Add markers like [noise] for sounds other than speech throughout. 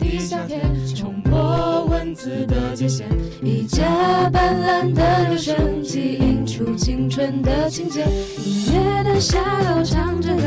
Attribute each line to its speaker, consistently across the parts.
Speaker 1: 地下铁，冲破文字的界限，一架斑斓的留声机映出青春的情节，音乐的下楼唱着歌，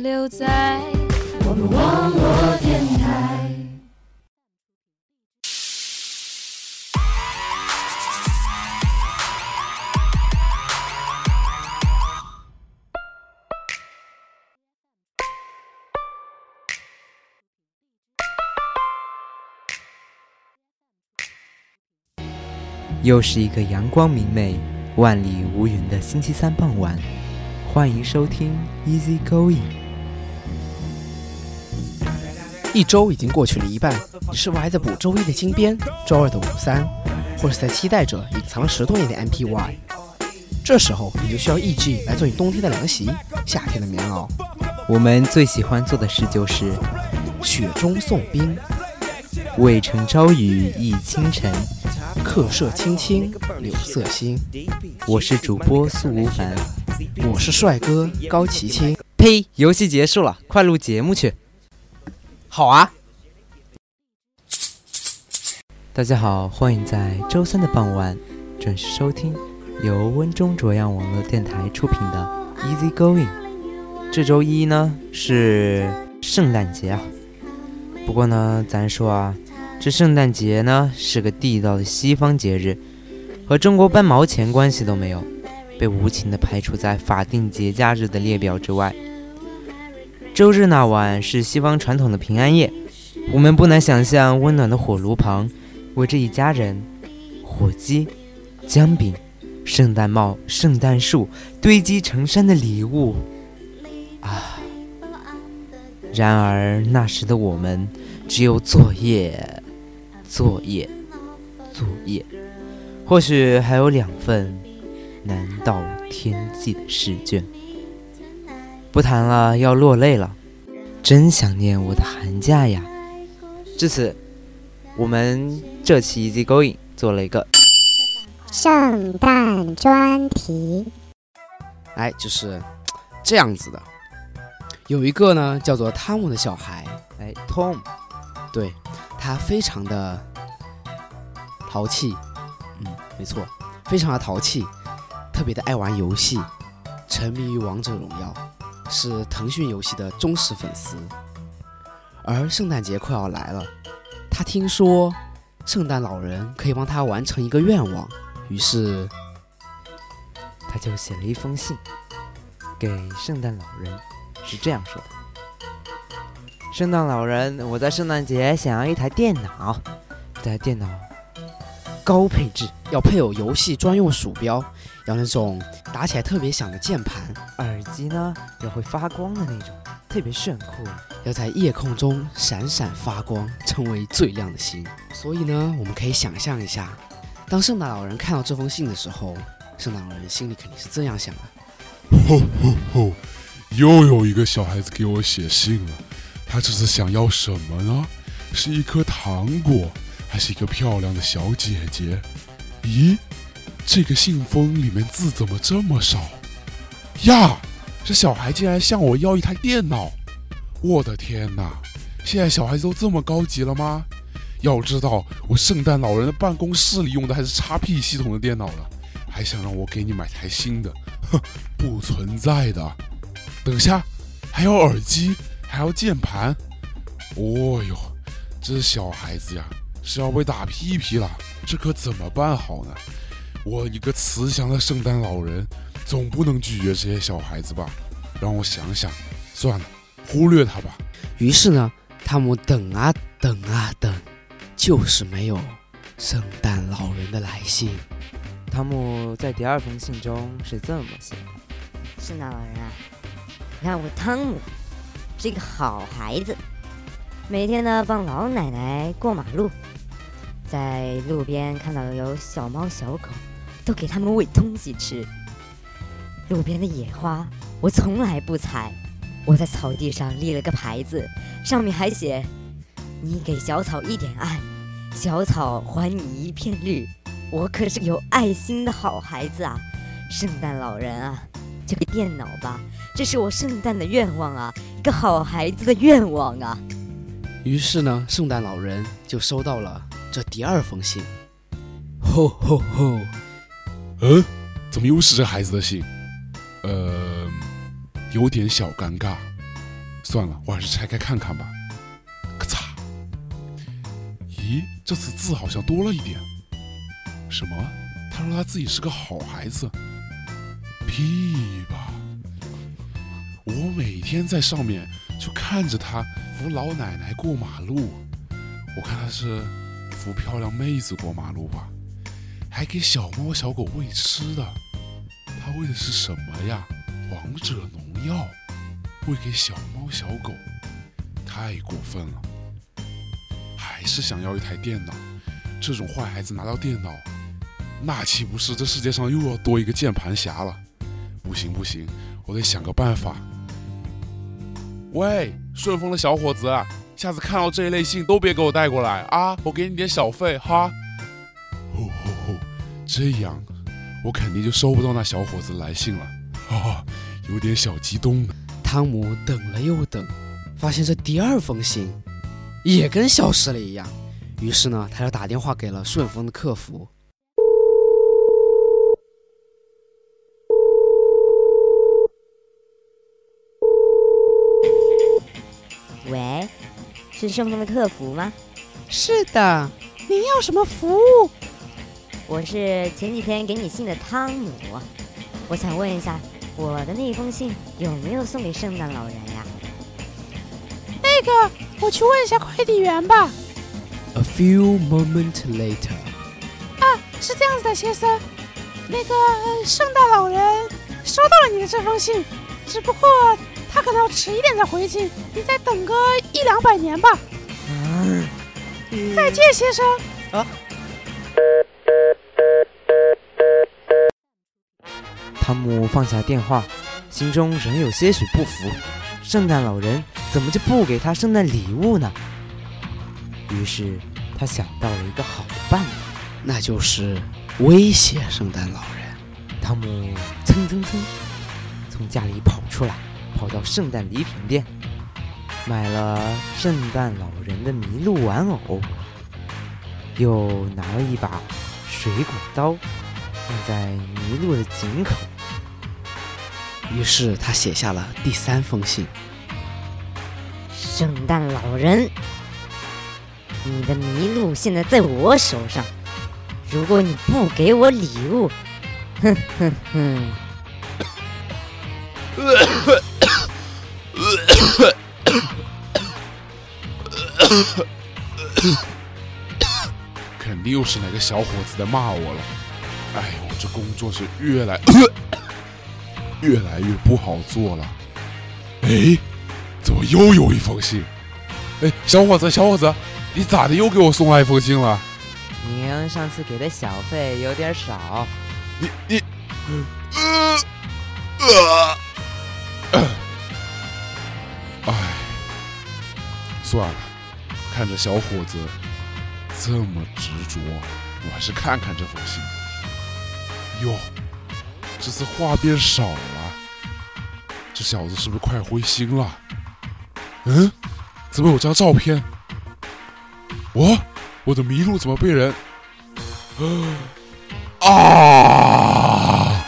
Speaker 1: 留在我们网络电台。
Speaker 2: 又是一个阳光明媚、万里无云的星期三傍晚，欢迎收听 Easy Going。
Speaker 3: 一周已经过去了一半，你是否还在补周一的金边、周二的五三，或是在期待着隐藏了十多年的 MPY？这时候你就需要 EG 来做你冬天的凉席，夏天的棉袄。
Speaker 2: 我们最喜欢做的事就是
Speaker 3: 雪中送冰，
Speaker 2: 渭城朝雨浥轻尘。
Speaker 3: 客舍青青柳色新。
Speaker 2: 我是主播苏无凡。
Speaker 3: 我是帅哥高奇清。
Speaker 2: 呸！游戏结束了，快录节目去。
Speaker 3: 好啊，
Speaker 2: 大家好，欢迎在周三的傍晚准时收听由温中卓阳网络电台出品的 Easy Going。这周一呢是圣诞节啊，不过呢，咱说啊，这圣诞节呢是个地道的西方节日，和中国半毛钱关系都没有，被无情的排除在法定节假日的列表之外。周日那晚是西方传统的平安夜，我们不难想象温暖的火炉旁围着一家人，火鸡、姜饼、圣诞帽、圣诞树堆积成山的礼物啊！然而那时的我们只有作业、作业、作业，或许还有两份难到天际的试卷。不谈了，要落泪了，真想念我的寒假呀！至此，我们这期 Easy Going 做了一个
Speaker 4: 圣诞专题，
Speaker 3: 哎，就是这样子的。有一个呢叫做汤姆的小孩，
Speaker 2: 哎 Tom，
Speaker 3: 对他非常的淘气，嗯，没错，非常的淘气，特别的爱玩游戏，沉迷于王者荣耀，是腾讯游戏的忠实粉丝。而圣诞节快要来了，他听说圣诞老人可以帮他完成一个愿望，于是
Speaker 2: 他就写了一封信给圣诞老人，是这样说的：“圣诞老人，我在圣诞节想要一台电脑，这台电脑高配置，
Speaker 3: 要配有游戏专用鼠标，要那种打起来特别响的键盘，
Speaker 2: 耳机呢要会发光的那种，特别炫酷。
Speaker 3: 要在夜空中闪闪发光，成为最亮的星。所以呢，我们可以想象一下，当圣诞老人看到这封信的时候，圣诞老人心里肯定是这样想的：
Speaker 5: 吼吼吼！又有一个小孩子给我写信了，他这是想要什么呢？是一颗糖果，还是一个漂亮的小姐姐？咦，这个信封里面字怎么这么少？呀，
Speaker 6: 这小孩竟然向我要一台电脑！我的天哪！现在小孩子都这么高级了吗？要知道，我圣诞老人的办公室里用的还是 XP 系统的电脑呢，还想让我给你买台新的？哼，不存在的！等下，还要耳机，还要键盘。哦哟，这小孩子呀，是要被打屁屁了，这可怎么办好呢？我一个慈祥的圣诞老人，总不能拒绝这些小孩子吧？让我想想，算了，忽略他吧。
Speaker 3: 于是呢，汤姆等啊等啊等，就是没有圣诞老人的来信。
Speaker 2: 汤姆在第二封信中是这么写的：“
Speaker 7: 圣诞老人啊，你看我汤姆，是一个好孩子，每天呢帮老奶奶过马路，在路边看到有小猫小狗，都给他们喂东西吃。路边的野花我从来不采，我在草地上立了个牌子，上面还写：你给小草一点爱，小草还你一片绿。我可是有爱心的好孩子啊！圣诞老人啊，就给电脑吧，这是我圣诞的愿望啊，一个好孩子的愿望啊。
Speaker 3: 于是呢，圣诞老人就收到了这第二封信。吼吼吼！
Speaker 6: 嗯，怎么又是这孩子的信？呃，有点小尴尬。算了，我还是拆开看看吧。咔嚓！咦，这次字好像多了一点。什么？他说他自己是个好孩子？屁吧！我每天在上面就看着他扶老奶奶过马路，我看他是扶漂亮妹子过马路吧，还给小猫小狗喂吃的。他喂的是什么呀？王者农药？喂给小猫小狗？太过分了！还是想要一台电脑？这种坏孩子拿到电脑？那岂不是这世界上又要多一个键盘侠了？不行不行，我得想个办法。喂，顺丰的小伙子，下次看到这一类信都别给我带过来啊！我给你点小费哈。呼呼呼，这样我肯定就收不到那小伙子来信了。哈哈，有点小激动呢。
Speaker 3: 汤姆等了又等，发现这第二封信也跟消失了一样。于是呢，他就打电话给了顺丰的客服。
Speaker 7: 是顺丰的客服吗？
Speaker 8: 是的，您要什么服务？
Speaker 7: 我是前几天给你信的汤姆，我想问一下，我的那封信有没有送给圣诞老人呀？
Speaker 8: 那个，我去问一下快递员吧。
Speaker 3: A few moments later，
Speaker 8: 啊，是这样子的，先生，那个呃圣诞老人收到了你的这封信，只不过他可能要迟一点再回信，你再等个一两百年吧。再见，先生。
Speaker 2: 啊汤姆放下电话，心中仍有些许不服。圣诞老人怎么就不给他圣诞礼物呢？于是他想到了一个好的办法。
Speaker 3: 那就是威胁圣诞老人。
Speaker 2: 汤姆蹭蹭蹭从家里跑出来，跑到圣诞礼品店，买了圣诞老人的麋鹿玩偶，又拿了一把水果刀，放在麋鹿的井口。
Speaker 3: 于是他写下了第三封信。
Speaker 7: 圣诞老人，你的麋鹿现在在我手上，如果你不给我礼物，哼哼哼！[laughs] [coughs]
Speaker 6: 肯定又是哪个小伙子在骂我了。哎呦，我这工作是越来 [coughs] 越来越不好做了。哎，怎么又有一封信？哎，小伙子，小伙子，你咋的又给我送来一封信了？
Speaker 2: 您上次给的小费有点少，
Speaker 6: 你你，呃呃，哎，算了，看着小伙子这么执着，我还是看看这封信。哟，这次话变少了，这小子是不是快灰心了？嗯，怎么有张照片？我我的麋鹿怎么被人？啊！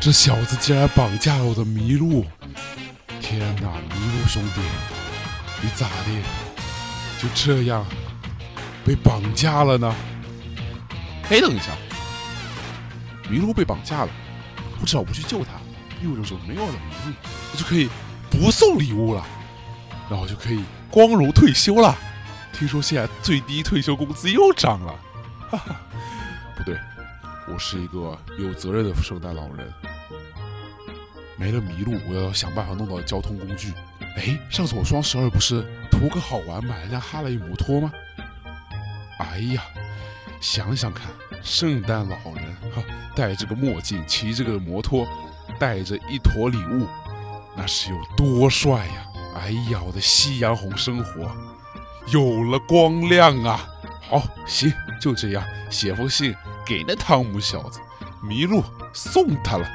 Speaker 6: 这小子竟然绑架了我的麋鹿！天哪，麋鹿兄弟，你咋的？就这样被绑架了呢？哎，等一下，麋鹿被绑架了，我只要不去救他，意味着说没有了麋鹿，我就可以不送礼物了，然后就可以光荣退休了。听说现在最低退休工资又涨了，哈哈，不对，我是一个有责任的圣诞老人。没了麋鹿，我要想办法弄到交通工具。哎，上次我双十二不是图个好玩买了辆哈雷摩托吗？哎呀，想想看，圣诞老人哈，戴着个墨镜，骑着个摩托，带着一坨礼物，那是有多帅呀！哎呀，我的夕阳红生活有了光亮啊！好，行，就这样，写封信给那汤姆小子，麋鹿送他了。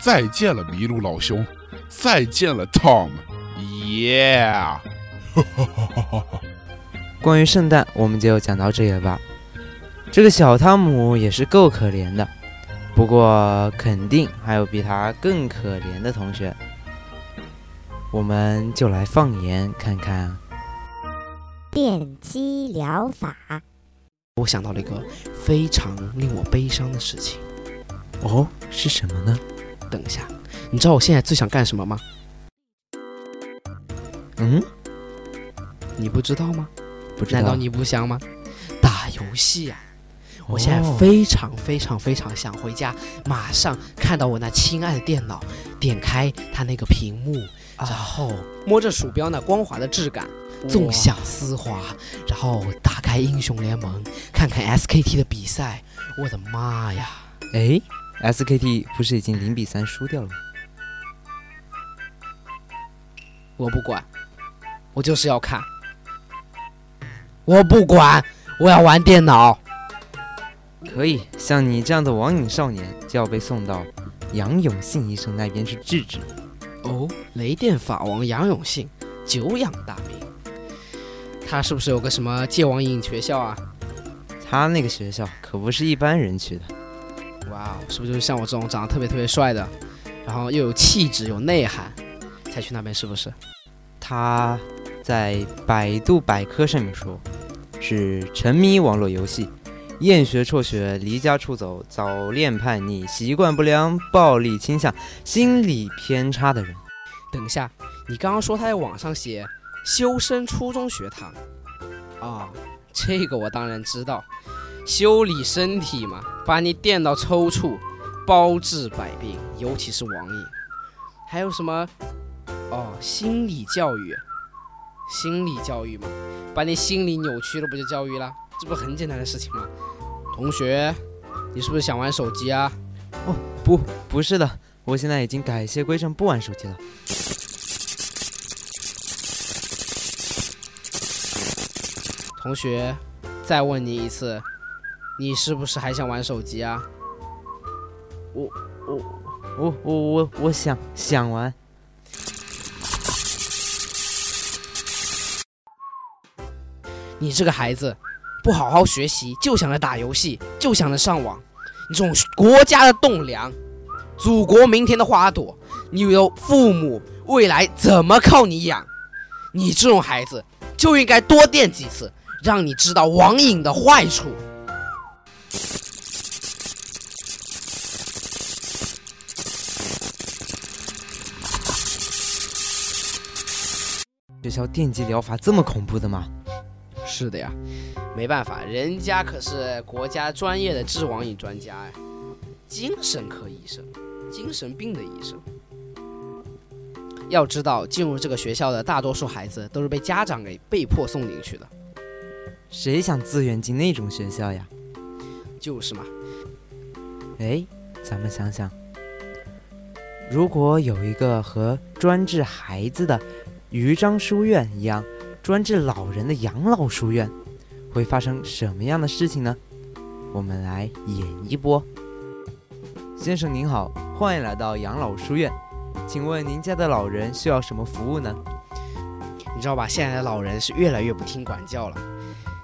Speaker 6: 再见了，麋鹿老兄！再见了，Tom！耶！[laughs]
Speaker 2: 关于圣诞，我们就讲到这里吧。这个小汤姆也是够可怜的，不过肯定还有比他更可怜的同学。我们就来放眼看看
Speaker 4: 电击疗法。
Speaker 3: 我想到了一个非常令我悲伤的事情。
Speaker 2: 哦，是什么呢？
Speaker 3: 等一下，你知道我现在最想干什么吗？
Speaker 2: 嗯，
Speaker 3: 你不知道吗？
Speaker 2: 不知道。
Speaker 3: 难道你不想吗？打游戏呀！我现在非常非常非常想回家，马上看到我那亲爱的电脑，点开它那个屏幕，然后摸着鼠标那光滑的质感，纵享丝滑，然后打开英雄联盟，看看 SKT 的比赛。我的妈呀！
Speaker 2: 哎。SKT 不是已经零比三输掉了吗？
Speaker 3: 我不管，我就是要看。我不管，我要玩电脑。
Speaker 2: 可以，像你这样的网瘾少年就要被送到杨永信医生那边去治治。
Speaker 3: 哦，雷电法王杨永信，久仰大名。他是不是有个什么戒网瘾学校啊？
Speaker 2: 他那个学校可不是一般人去的。
Speaker 3: 哇，哦是不是就是像我这种长得特别特别帅的，然后又有气质、有内涵，才去那边？是不是？
Speaker 2: 他在百度百科上面说，是沉迷网络游戏、厌学辍学、离家出走、早恋叛逆、习惯不良、暴力倾向、心理偏差的人。
Speaker 3: 等一下，你刚刚说他在网上写修身初中学堂啊？这个我当然知道。修理身体嘛，把你电到抽搐，包治百病，尤其是网瘾。还有什么？哦，心理教育，心理教育嘛，把你心理扭曲了，不就教育了？这不很简单的事情吗？同学，你是不是想玩手机啊？
Speaker 2: 哦，不，不是的，我现在已经改邪归正，不玩手机了。
Speaker 3: 同学，再问你一次。你是不是还想玩手机啊？
Speaker 2: 我我我我我我想想玩。
Speaker 3: 你这个孩子，不好好学习，就想着打游戏，就想着上网。你这种国家的栋梁，祖国明天的花朵，你有父母，未来怎么靠你养？你这种孩子就应该多电几次，让你知道网瘾的坏处。
Speaker 2: 学校电击疗法这么恐怖的吗？
Speaker 3: 是的呀，没办法，人家可是国家专业的治网瘾专家呀，精神科医生，精神病的医生。要知道，进入这个学校的大多数孩子都是被家长给被迫送进去的。
Speaker 2: 谁想自愿进那种学校呀？
Speaker 3: 就是嘛。
Speaker 2: 哎，咱们想想，如果有一个和专治孩子的。豫章书院一样专治老人的养老书院，会发生什么样的事情呢？我们来演一波。先生您好，欢迎来到养老书院。请问您家的老人需要什么服务呢？
Speaker 3: 你知道吧？现在的老人是越来越不听管教了。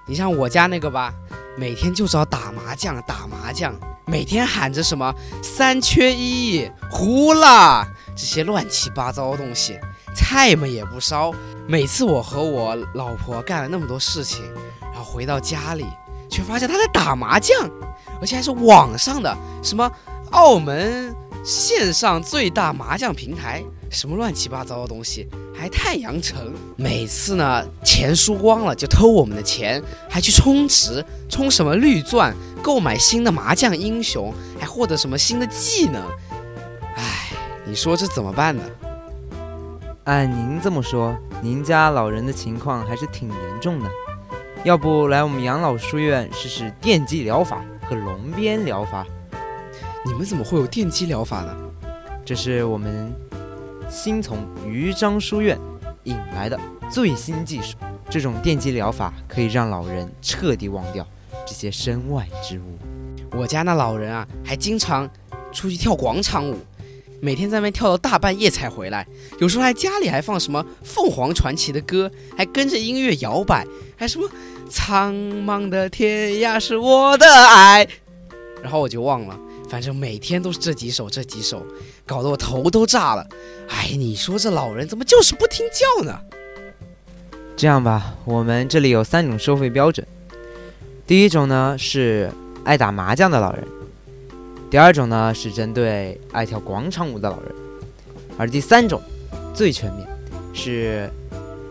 Speaker 3: 你像我家那个吧，每天就知道打麻将，打麻将，每天喊着什么三缺一、胡啦这些乱七八糟的东西，菜嘛也不烧。每次我和我老婆干了那么多事情，然后回到家里，却发现他在打麻将，而且还是网上的，什么澳门线上最大麻将平台，什么乱七八糟的东西。还太阳城，每次呢钱输光了就偷我们的钱，还去充值，充什么绿钻，购买新的麻将英雄，还获得什么新的技能。唉，你说这怎么办呢？
Speaker 2: 按您这么说，您家老人的情况还是挺严重的，要不来我们养老书院试试电击疗法和龙鞭疗法？
Speaker 3: 你们怎么会有电击疗法呢？
Speaker 2: 这是我们。新从豫章书院引来的最新技术，这种电击疗法可以让老人彻底忘掉这些身外之物。
Speaker 3: 我家那老人啊，还经常出去跳广场舞，每天在那边跳到大半夜才回来。有时候还家里还放什么凤凰传奇的歌，还跟着音乐摇摆，还什么苍茫的天涯是我的爱，然后我就忘了。反正每天都是这几首，这几首，搞得我头都炸了。哎，你说这老人怎么就是不听教呢？
Speaker 2: 这样吧，我们这里有三种收费标准。第一种呢是爱打麻将的老人，第二种呢是针对爱跳广场舞的老人，而第三种最全面，是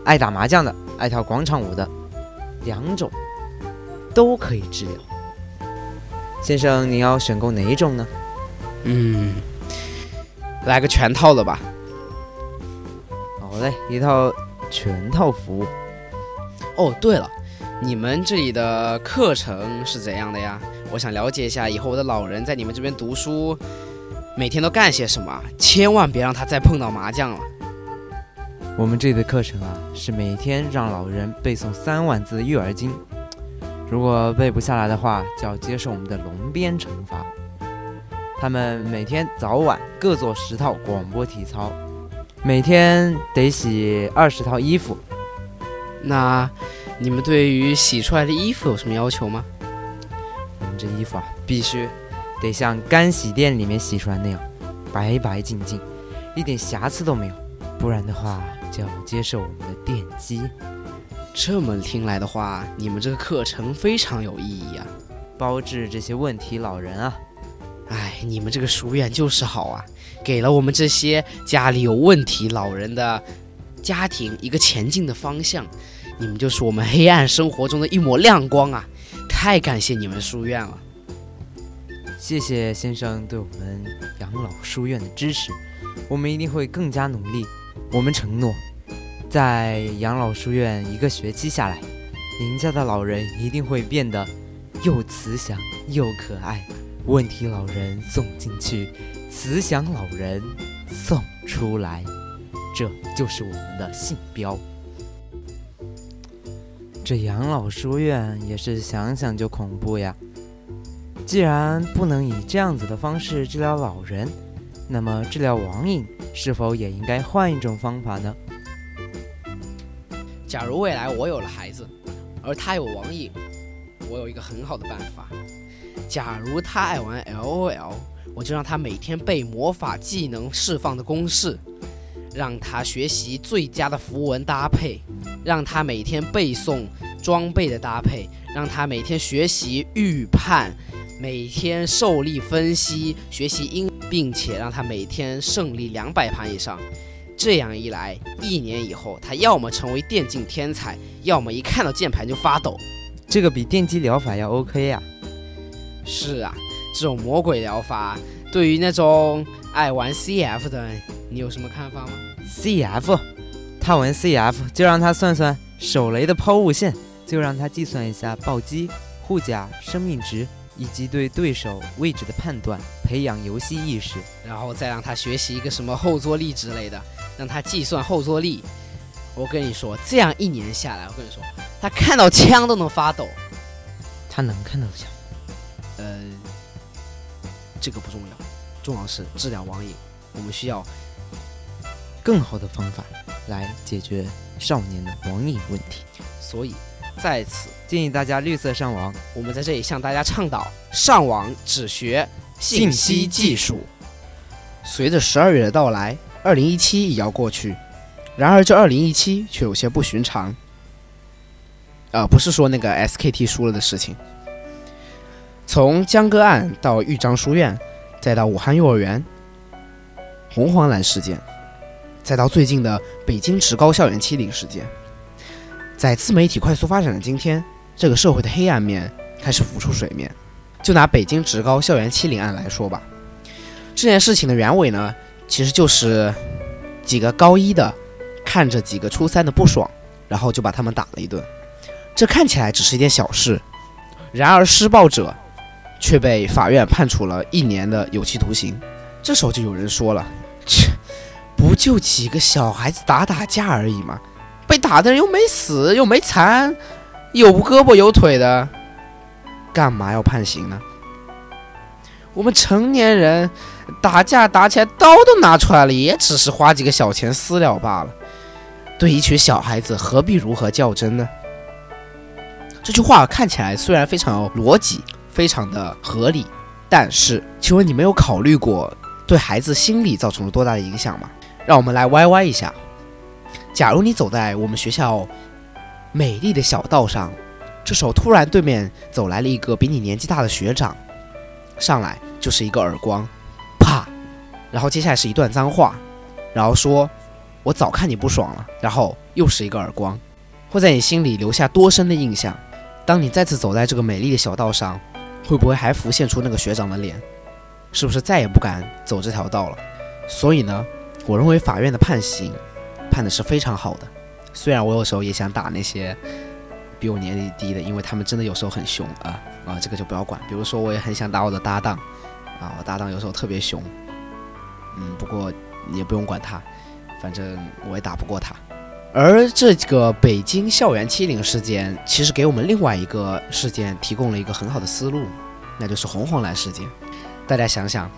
Speaker 2: 爱打麻将的、爱跳广场舞的，两种都可以治疗。先生，你要选购哪一种呢？
Speaker 3: 嗯，来个全套的吧。
Speaker 2: 好嘞，一套全套服务。
Speaker 3: 哦，对了，你们这里的课程是怎样的呀？我想了解一下，以后我的老人在你们这边读书，每天都干些什么？千万别让他再碰到麻将了。
Speaker 2: 我们这里的课程啊，是每天让老人背诵三万字《育儿经》。如果背不下来的话，就要接受我们的龙鞭惩罚。他们每天早晚各做十套广播体操，每天得洗二十套衣服。
Speaker 3: 那你们对于洗出来的衣服有什么要求吗？
Speaker 2: 我们这衣服啊，必须得像干洗店里面洗出来那样，白白净净，一点瑕疵都没有。不然的话，就要接受我们的电击。
Speaker 3: 这么听来的话，你们这个课程非常有意义啊，
Speaker 2: 包治这些问题老人啊。
Speaker 3: 哎，你们这个书院就是好啊，给了我们这些家里有问题老人的家庭一个前进的方向。你们就是我们黑暗生活中的一抹亮光啊！太感谢你们书院了。
Speaker 2: 谢谢先生对我们养老书院的支持，我们一定会更加努力。我们承诺。在养老书院一个学期下来，您家的老人一定会变得又慈祥又可爱。问题老人送进去，慈祥老人送出来，这就是我们的信标。这养老书院也是想想就恐怖呀！既然不能以这样子的方式治疗老人，那么治疗网瘾是否也应该换一种方法呢？
Speaker 3: 假如未来我有了孩子，而他有网瘾，我有一个很好的办法。假如他爱玩 LOL，我就让他每天背魔法技能释放的公式，让他学习最佳的符文搭配，让他每天背诵装备的搭配，让他每天学习预判，每天受力分析，学习英，并且让他每天胜利两百盘以上。这样一来，一年以后，他要么成为电竞天才，要么一看到键盘就发抖。
Speaker 2: 这个比电击疗法要 OK 呀？
Speaker 3: 是啊，这种魔鬼疗法，对于那种爱玩 CF 的，你有什么看法吗
Speaker 2: ？CF，他玩 CF 就让他算算手雷的抛物线，就让他计算一下暴击、护甲、生命值。以及对对手位置的判断，培养游戏意识，
Speaker 3: 然后再让他学习一个什么后坐力之类的，让他计算后坐力。我跟你说，这样一年下来，我跟你说，他看到枪都能发抖。
Speaker 2: 他能看到枪？
Speaker 3: 呃，这个不重要，重要是治疗网瘾。我们需要
Speaker 2: 更好的方法来解决少年的网瘾问题。
Speaker 3: 所以在此，
Speaker 2: 建议大家绿色上网，
Speaker 3: 我们在这里向大家倡导上网只学信息技术。随着十二月的到来，二零一七也要过去，然而这二零一七却有些不寻常。啊、不是说那个 SKT 输了的事情。从江歌案到豫章书院，再到武汉幼儿园、红黄蓝事件，再到最近的北京职高校园欺凌事件，在自媒体快速发展的今天，这个社会的黑暗面开始浮出水面。就拿北京职高校园欺凌案来说吧，这件事情的原委呢，其实就是几个高一的看着几个初三的不爽，然后就把他们打了一顿。这看起来只是一件小事，然而施暴者却被法院判处了一年的有期徒刑。这时候就有人说了：“切，不就几个小孩子打打架而已吗，被打的人又没死又没残，有胳膊有腿的，干嘛要判刑呢？我们成年人打架打起来刀都拿出来了，也只是花几个小钱私了罢了。对一群小孩子，何必如何较真呢？”这句话看起来虽然非常有逻辑，非常的合理，但是，请问你没有考虑过对孩子心理造成了多大的影响吗？让我们来歪歪一下。假如你走在我们学校美丽的小道上，这时候突然对面走来了一个比你年纪大的学长，上来就是一个耳光，啪，然后接下来是一段脏话，然后说：“我早看你不爽了。”然后又是一个耳光，会在你心里留下多深的印象？当你再次走在这个美丽的小道上，会不会还浮现出那个学长的脸？是不是再也不敢走这条道了？所以呢，我认为法院的判刑判的是非常好的。虽然我有时候也想打那些比我年龄低的，因为他们真的有时候很凶啊啊，这个就不要管。比如说，我也很想打我的搭档啊，我搭档有时候特别凶，嗯，不过也不用管他，反正我也打不过他。而这个北京校园欺凌事件，其实给我们另外一个事件提供了一个很好的思路，那就是红黄蓝事件。大家想想，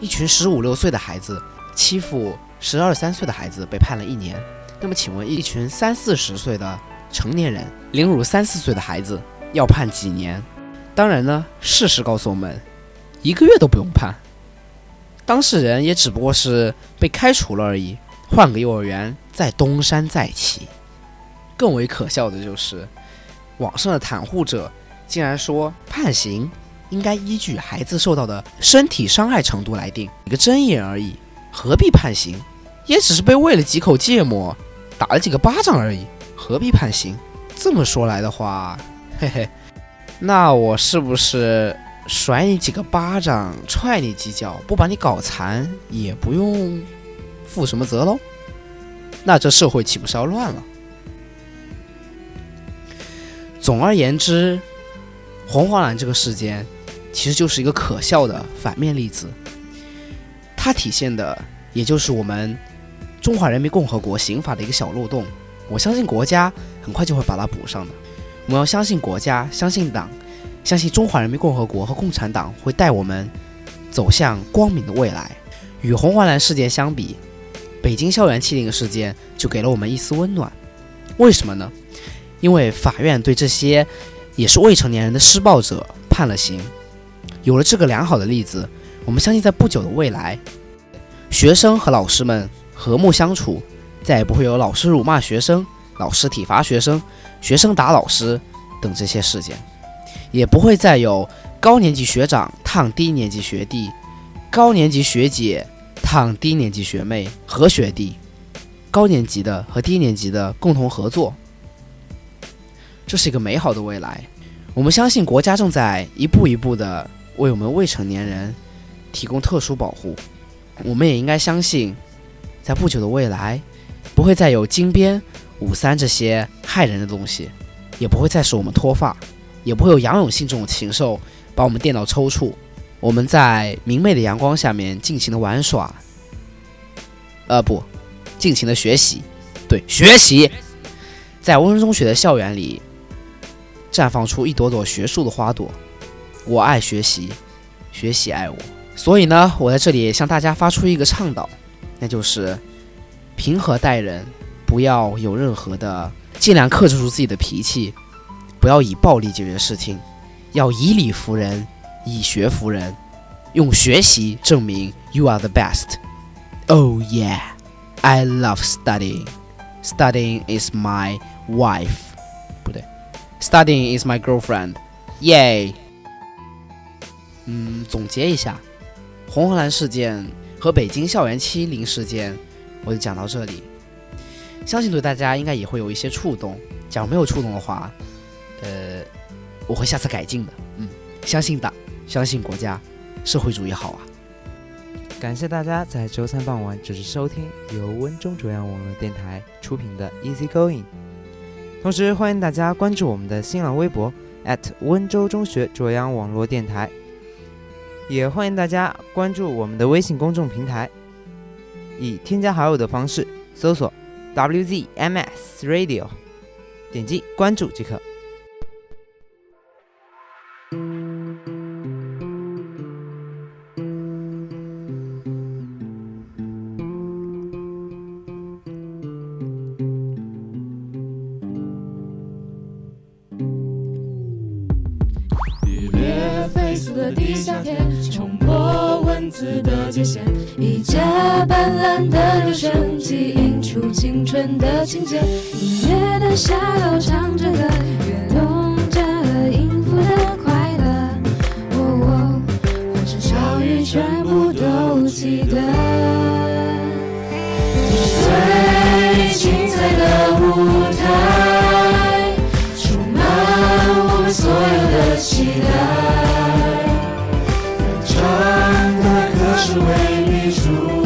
Speaker 3: 一群十五六岁的孩子欺负十二三岁的孩子被判了一年，那么请问一群三四十岁的成年人凌辱三四岁的孩子要判几年？当然呢，事实告诉我们，一个月都不用判，当事人也只不过是被开除了而已。换个幼儿园，再东山再起。更为可笑的就是，网上的袒护者竟然说判刑应该依据孩子受到的身体伤害程度来定，一个睁眼而已，何必判刑？也只是被喂了几口芥末，打了几个巴掌而已，何必判刑？这么说来的话，嘿嘿，那我是不是甩你几个巴掌，踹你几脚，不把你搞残，也不用？负什么责喽？那这社会岂不是要乱了？总而言之，红黄蓝这个事件其实就是一个可笑的反面例子，它体现的也就是我们中华人民共和国刑法的一个小漏洞。我相信国家很快就会把它补上的。我们要相信国家，相信党，相信中华人民共和国和共产党会带我们走向光明的未来。与红黄蓝事件相比，北京校园欺凌事件就给了我们一丝温暖，为什么呢？因为法院对这些也是未成年人的施暴者判了刑。有了这个良好的例子，我们相信在不久的未来，学生和老师们和睦相处，再也不会有老师辱骂学生、老师体罚学生、学生打老师等这些事件，也不会再有高年级学长烫低年级学弟、高年级学姐。烫低年级学妹和学弟，高年级的和低年级的共同合作，这是一个美好的未来。我们相信国家正在一步一步的为我们未成年人提供特殊保护。我们也应该相信，在不久的未来，不会再有金边、五三这些害人的东西，也不会再使我们脱发，也不会有杨永信这种禽兽把我们电到抽搐。我们在明媚的阳光下面尽情的玩耍，呃不，尽情的学习，对，学习，在温中学的校园里绽放出一朵朵学术的花朵。我爱学习，学习爱我。所以呢，我在这里向大家发出一个倡导，那就是平和待人，不要有任何的，尽量克制住自己的脾气，不要以暴力解决事情，要以理服人，以学服人，用学习证明 you are the best。Oh yeah, I love studying. Studying is my wife. 不对，Studying is my girlfriend. Yay. 嗯，总结一下，红黄蓝事件和北京校园欺凌事件，我就讲到这里。相信对大家应该也会有一些触动。假如没有触动的话，呃，我会下次改进的。嗯，相信党，相信国家，社会主义好啊！
Speaker 2: 感谢大家在周三傍晚准时收听由温中卓阳网络电台出品的 Easy Going，同时欢迎大家关注我们的新浪微博温州中学卓阳网络电台，也欢迎大家关注我们的微信公众平台，以添加好友的方式搜索 WZMS Radio，点击关注即可。
Speaker 1: 的歌